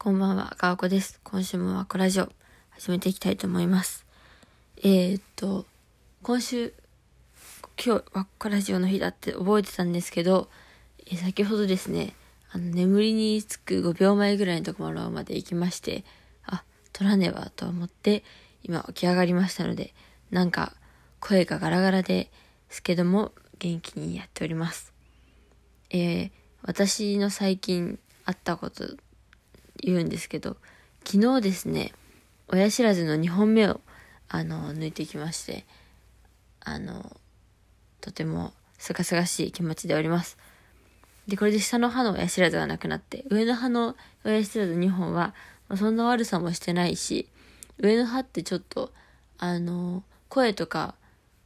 こんばんは、かわこです。今週もワコラジオ始めていきたいと思います。えー、っと、今週、今日ワッコラジオの日だって覚えてたんですけど、えー、先ほどですね、あの、眠りにつく5秒前ぐらいのところまで行きまして、あ、取らねばと思って、今起き上がりましたので、なんか声がガラガラですけども、元気にやっております。えー、私の最近あったこと言うんですけど、昨日ですね、親知らずの2本目を、あの、抜いてきまして、あの、とてもすがすがしい気持ちでおります。で、これで下の歯の親知らずがなくなって、上の歯の親知らず2本は、そんな悪さもしてないし、上の歯ってちょっと、あの、声とか、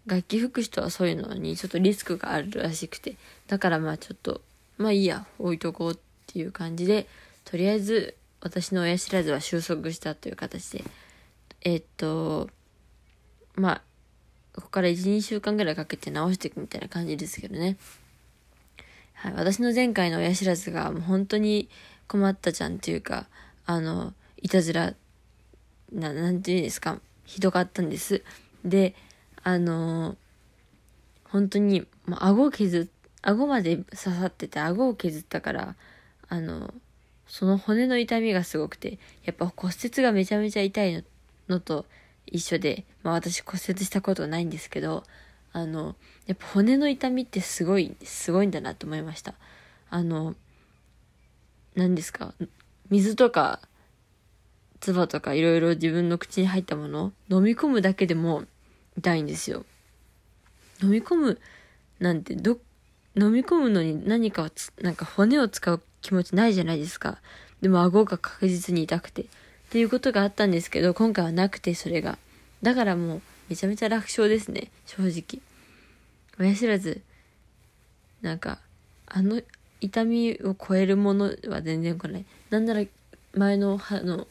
楽器吹く人はそういうのにちょっとリスクがあるらしくて、だからまあちょっと、まあいいや、置いとこうっていう感じで、とりあえず私の親知らずは収束したという形で、えっと、まあ、ここから1、2週間ぐらいかけて直していくみたいな感じですけどね。はい、私の前回の親知らずがもう本当に困ったじゃんっていうか、あの、いたずら、な、なんていうんですか、ひどかったんです。で、あの、本当に、もう顎を削、顎まで刺さってて顎を削ったから、あの、その骨の痛みがすごくて、やっぱ骨折がめちゃめちゃ痛いのと一緒で、まあ私骨折したことないんですけど、あの、やっぱ骨の痛みってすごい、すごいんだなと思いました。あの、何ですか、水とか、唾とかいろいろ自分の口に入ったもの、飲み込むだけでも痛いんですよ。飲み込むなんてど、飲み込むのに何かをつなんか骨を使う気持ちないじゃないですか。でも顎が確実に痛くて。っていうことがあったんですけど、今回はなくて、それが。だからもう、めちゃめちゃ楽勝ですね、正直。親知らず、なんか、あの痛みを超えるものは全然来ない。なんなら、前の歯の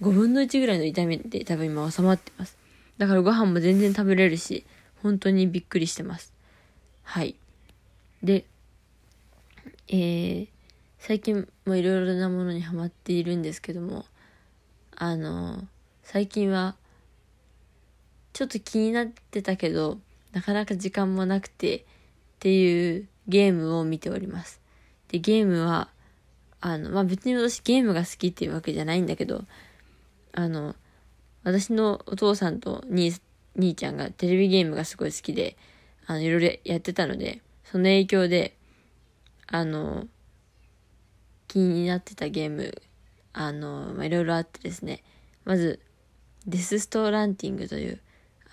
5分の1ぐらいの痛みで多分今収まってます。だからご飯も全然食べれるし、本当にびっくりしてます。はい。で、えー、最近もいろいろなものにハマっているんですけども、あの、最近は、ちょっと気になってたけど、なかなか時間もなくてっていうゲームを見ております。で、ゲームは、あの、まあ、別に私ゲームが好きっていうわけじゃないんだけど、あの、私のお父さんと兄兄ちゃんがテレビゲームがすごい好きで、あの、いろいろやってたので、その影響で、あの、気になってたゲーム、あの、ま、いろいろあってですね、まず、デスストーランティングという、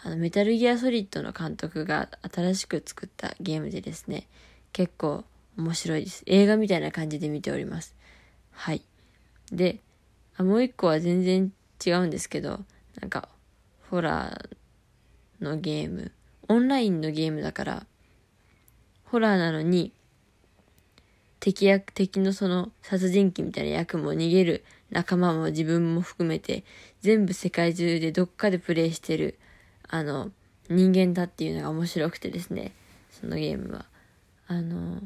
あの、メタルギアソリッドの監督が新しく作ったゲームでですね、結構面白いです。映画みたいな感じで見ております。はい。で、あもう一個は全然違うんですけど、なんか、ホラーのゲーム、オンラインのゲームだから、ホラーなのに、敵役、敵のその殺人鬼みたいな役も逃げる仲間も自分も含めて全部世界中でどっかでプレイしてるあの人間だっていうのが面白くてですね、そのゲームは。あの、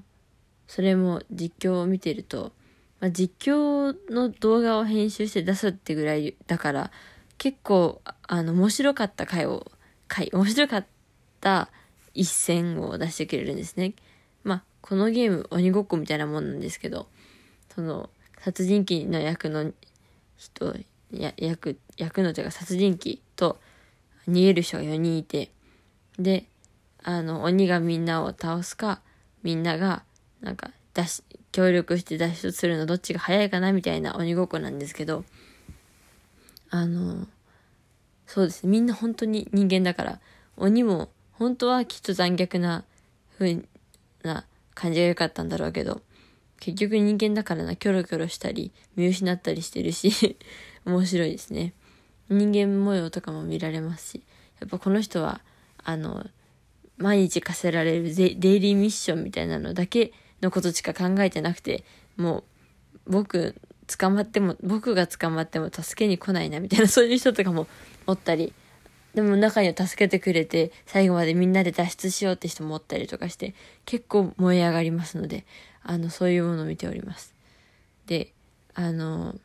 それも実況を見てると、まあ、実況の動画を編集して出すってぐらいだから、結構、あの、面白かった回を、回、面白かった一戦を出してくれるんですね。まあ、このゲーム鬼ごっこみたいなもんなんですけど、その、殺人鬼の役の人、や役、役のというか殺人鬼と逃げる人が4人いて、で、あの、鬼がみんなを倒すか、みんなが、なんか、脱し、協力して脱出するのどっちが早いかなみたいな鬼ごっこなんですけど、あの、そうですね。みんな本当に人間だから、鬼も本当はきっと残虐な風な感じが良かったんだろうけど、結局人間だからな、キョロキョロしたり、見失ったりしてるし 面白いですね。人間模様とかも見られますし、やっぱこの人は、あの、毎日課せられるデイリーミッションみたいなのだけのことしか考えてなくて、もう、僕、捕まっても、僕が捕まっても助けに来ないなみたいな、そういう人とかもおったり、でも中には助けてくれて、最後までみんなで脱出しようって人もおったりとかして、結構燃え上がりますので、あの、そういうものを見ております。で、あの、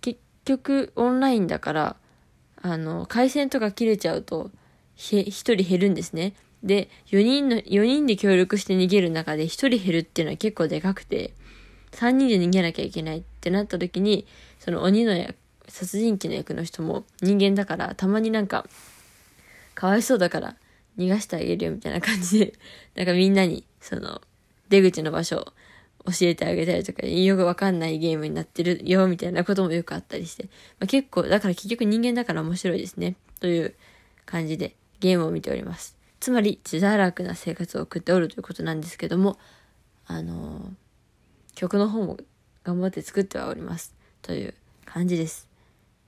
結局オンラインだからあの回線とか切れちゃうと1人減るんですねで4人の4人で協力して逃げる中で1人減るっていうのは結構でかくて3人で逃げなきゃいけないってなった時にその鬼の役殺人鬼の役の人も人間だからたまになんかかわいそうだから逃がしてあげるよみたいな感じでなんかみんなにその出口の場所を教えてあげたりとか、よくわかんないゲームになってるよ、みたいなこともよくあったりして。まあ、結構、だから結局人間だから面白いですね。という感じでゲームを見ております。つまり、自堕落な生活を送っておるということなんですけども、あの、曲の方も頑張って作ってはおります。という感じです。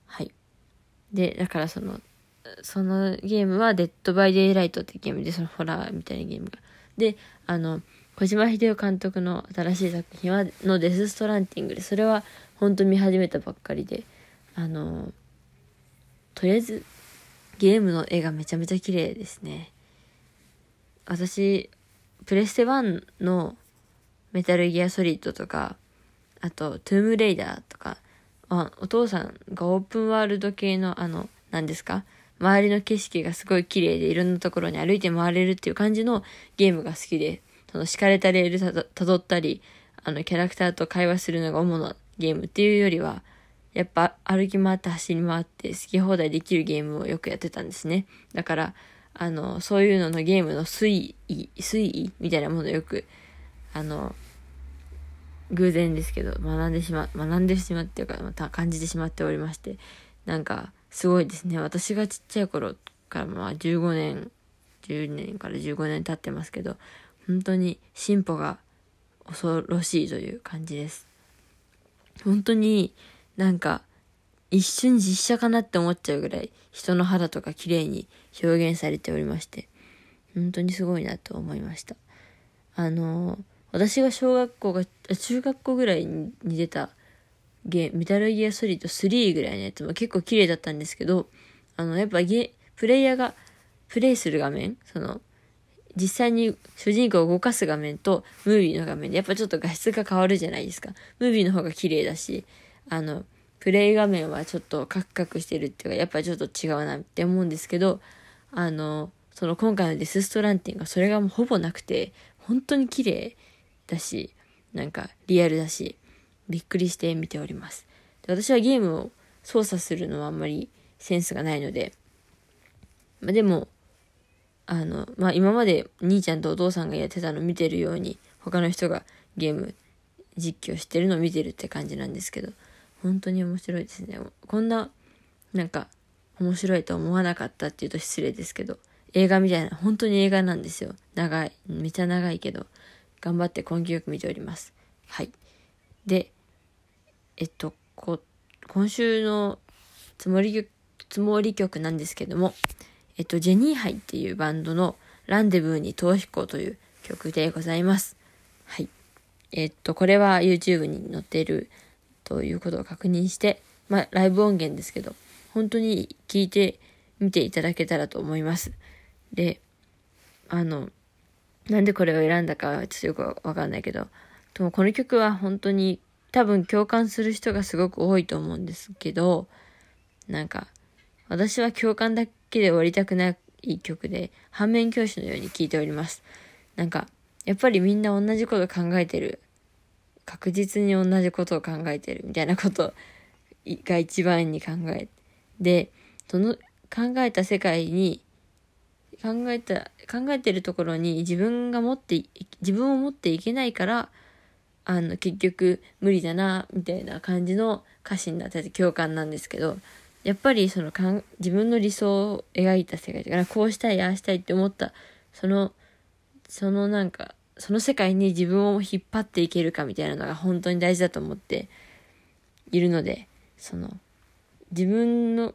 はい。で、だからその、そのゲームはデッドバイデイライトってゲームで、そのホラーみたいなゲームが。で、あの、小島秀夫監督の新しい作品は、のデス・ストランディングで、それは本当見始めたばっかりで、あの、とりあえず、ゲームの絵がめちゃめちゃ綺麗ですね。私、プレステ1のメタルギアソリッドとか、あと、トゥームレイダーとか、あお父さんがオープンワールド系のあの、何ですか？周りの景色がすごい綺麗でいろんなところに歩いて回れるっていう感じのゲームが好きで、その敷かれたレールたどったり、あの、キャラクターと会話するのが主なゲームっていうよりは、やっぱ歩き回って走り回って好き放題できるゲームをよくやってたんですね。だから、あの、そういうののゲームの推移、推移みたいなものをよく、あの、偶然ですけど、学んでしま、学んでしまっていうか、また感じてしまっておりまして、なんか、すごいですね。私がちっちゃい頃からまあ15年、10年から15年経ってますけど、本当に進歩が恐ろしいという感じです。本当になんか一瞬実写かなって思っちゃうぐらい人の肌とか綺麗に表現されておりまして、本当にすごいなと思いました。あの、私が小学校が、中学校ぐらいに出たゲメタルギアソリッド3ぐらいのやつも結構綺麗だったんですけど、あの、やっぱゲ、プレイヤーがプレイする画面、その、実際に主人公を動かす画面とムービーの画面でやっぱちょっと画質が変わるじゃないですか。ムービーの方が綺麗だし、あの、プレイ画面はちょっとカクカクしてるっていうか、やっぱちょっと違うなって思うんですけど、あの、その今回のデスストランティングはそれがもうほぼなくて、本当に綺麗だし、なんかリアルだし、びっくりして見ております。で私はゲームを操作するのはあんまりセンスがないので、まあ、でも、あの、まあ、今まで兄ちゃんとお父さんがやってたのを見てるように、他の人がゲーム実況してるのを見てるって感じなんですけど、本当に面白いですね。こんな、なんか、面白いと思わなかったって言うと失礼ですけど、映画みたいな、本当に映画なんですよ。長い。めちゃ長いけど、頑張って根気よく見ております。はい。で、えっと、こ、今週のつもり、つもり曲なんですけども、えっと、ジェニーハイっていうバンドのランデブーに逃避行という曲でございます。はい。えっと、これは YouTube に載っているということを確認して、まあ、ライブ音源ですけど、本当に聞いてみていただけたらと思います。で、あの、なんでこれを選んだかはちょっとよくわかんないけど、でもこの曲は本当に多分共感する人がすごく多いと思うんですけど、なんか、私は共感だけで終わりたくない曲で、反面教師のように聴いております。なんか、やっぱりみんな同じこと考えてる。確実に同じことを考えてるみたいなことが一番に考えで、その考えた世界に、考えた、考えてるところに自分が持って、自分を持っていけないから、あの、結局無理だな、みたいな感じの歌詞になってて共感なんですけど、やっぱりそのかん自分の理想を描いた世界だからこうしたいああしたいって思ったそのそのなんかその世界に自分を引っ張っていけるかみたいなのが本当に大事だと思っているのでその自分の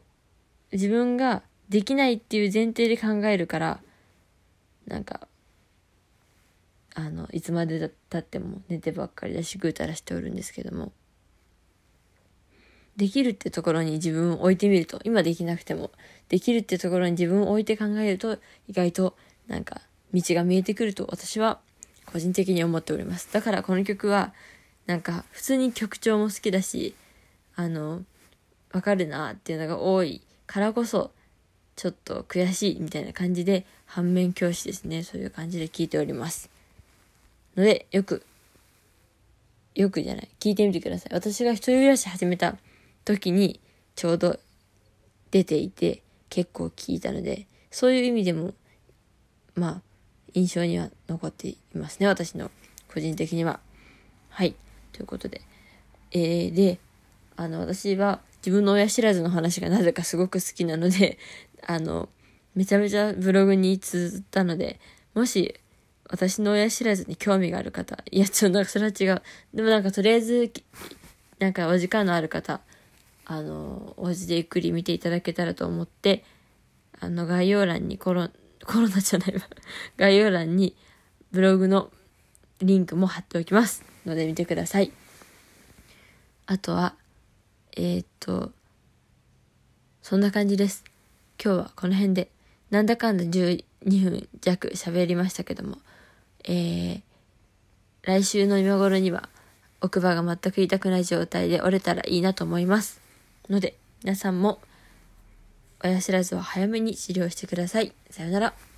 自分ができないっていう前提で考えるからなんかあのいつまでたっても寝てばっかりだしぐうたらしておるんですけどもできるってところに自分を置いてみると、今できなくても、できるってところに自分を置いて考えると、意外となんか道が見えてくると私は個人的に思っております。だからこの曲は、なんか普通に曲調も好きだし、あの、わかるなっていうのが多いからこそ、ちょっと悔しいみたいな感じで、反面教師ですね。そういう感じで聞いております。ので、よく、よくじゃない。聞いてみてください。私が一人暮らし始めた時に、ちょうど出ていて、結構聞いたので、そういう意味でも、まあ、印象には残っていますね。私の個人的には。はい。ということで。えー、で、あの、私は自分の親知らずの話がなぜかすごく好きなので、あの、めちゃめちゃブログに綴ったので、もし私の親知らずに興味がある方、いや、ちょっとなんかそれは違う。でもなんかとりあえず、なんかお時間のある方、あの、お家でゆっくり見ていただけたらと思って、あの、概要欄にコロ、コロナじゃないわ。概要欄にブログのリンクも貼っておきます。ので見てください。あとは、えー、っと、そんな感じです。今日はこの辺で、なんだかんだ12分弱喋りましたけども、えー、来週の今頃には奥歯が全く痛くない状態で折れたらいいなと思います。ので、皆さんも親知らずは早めに治療してください。さよなら。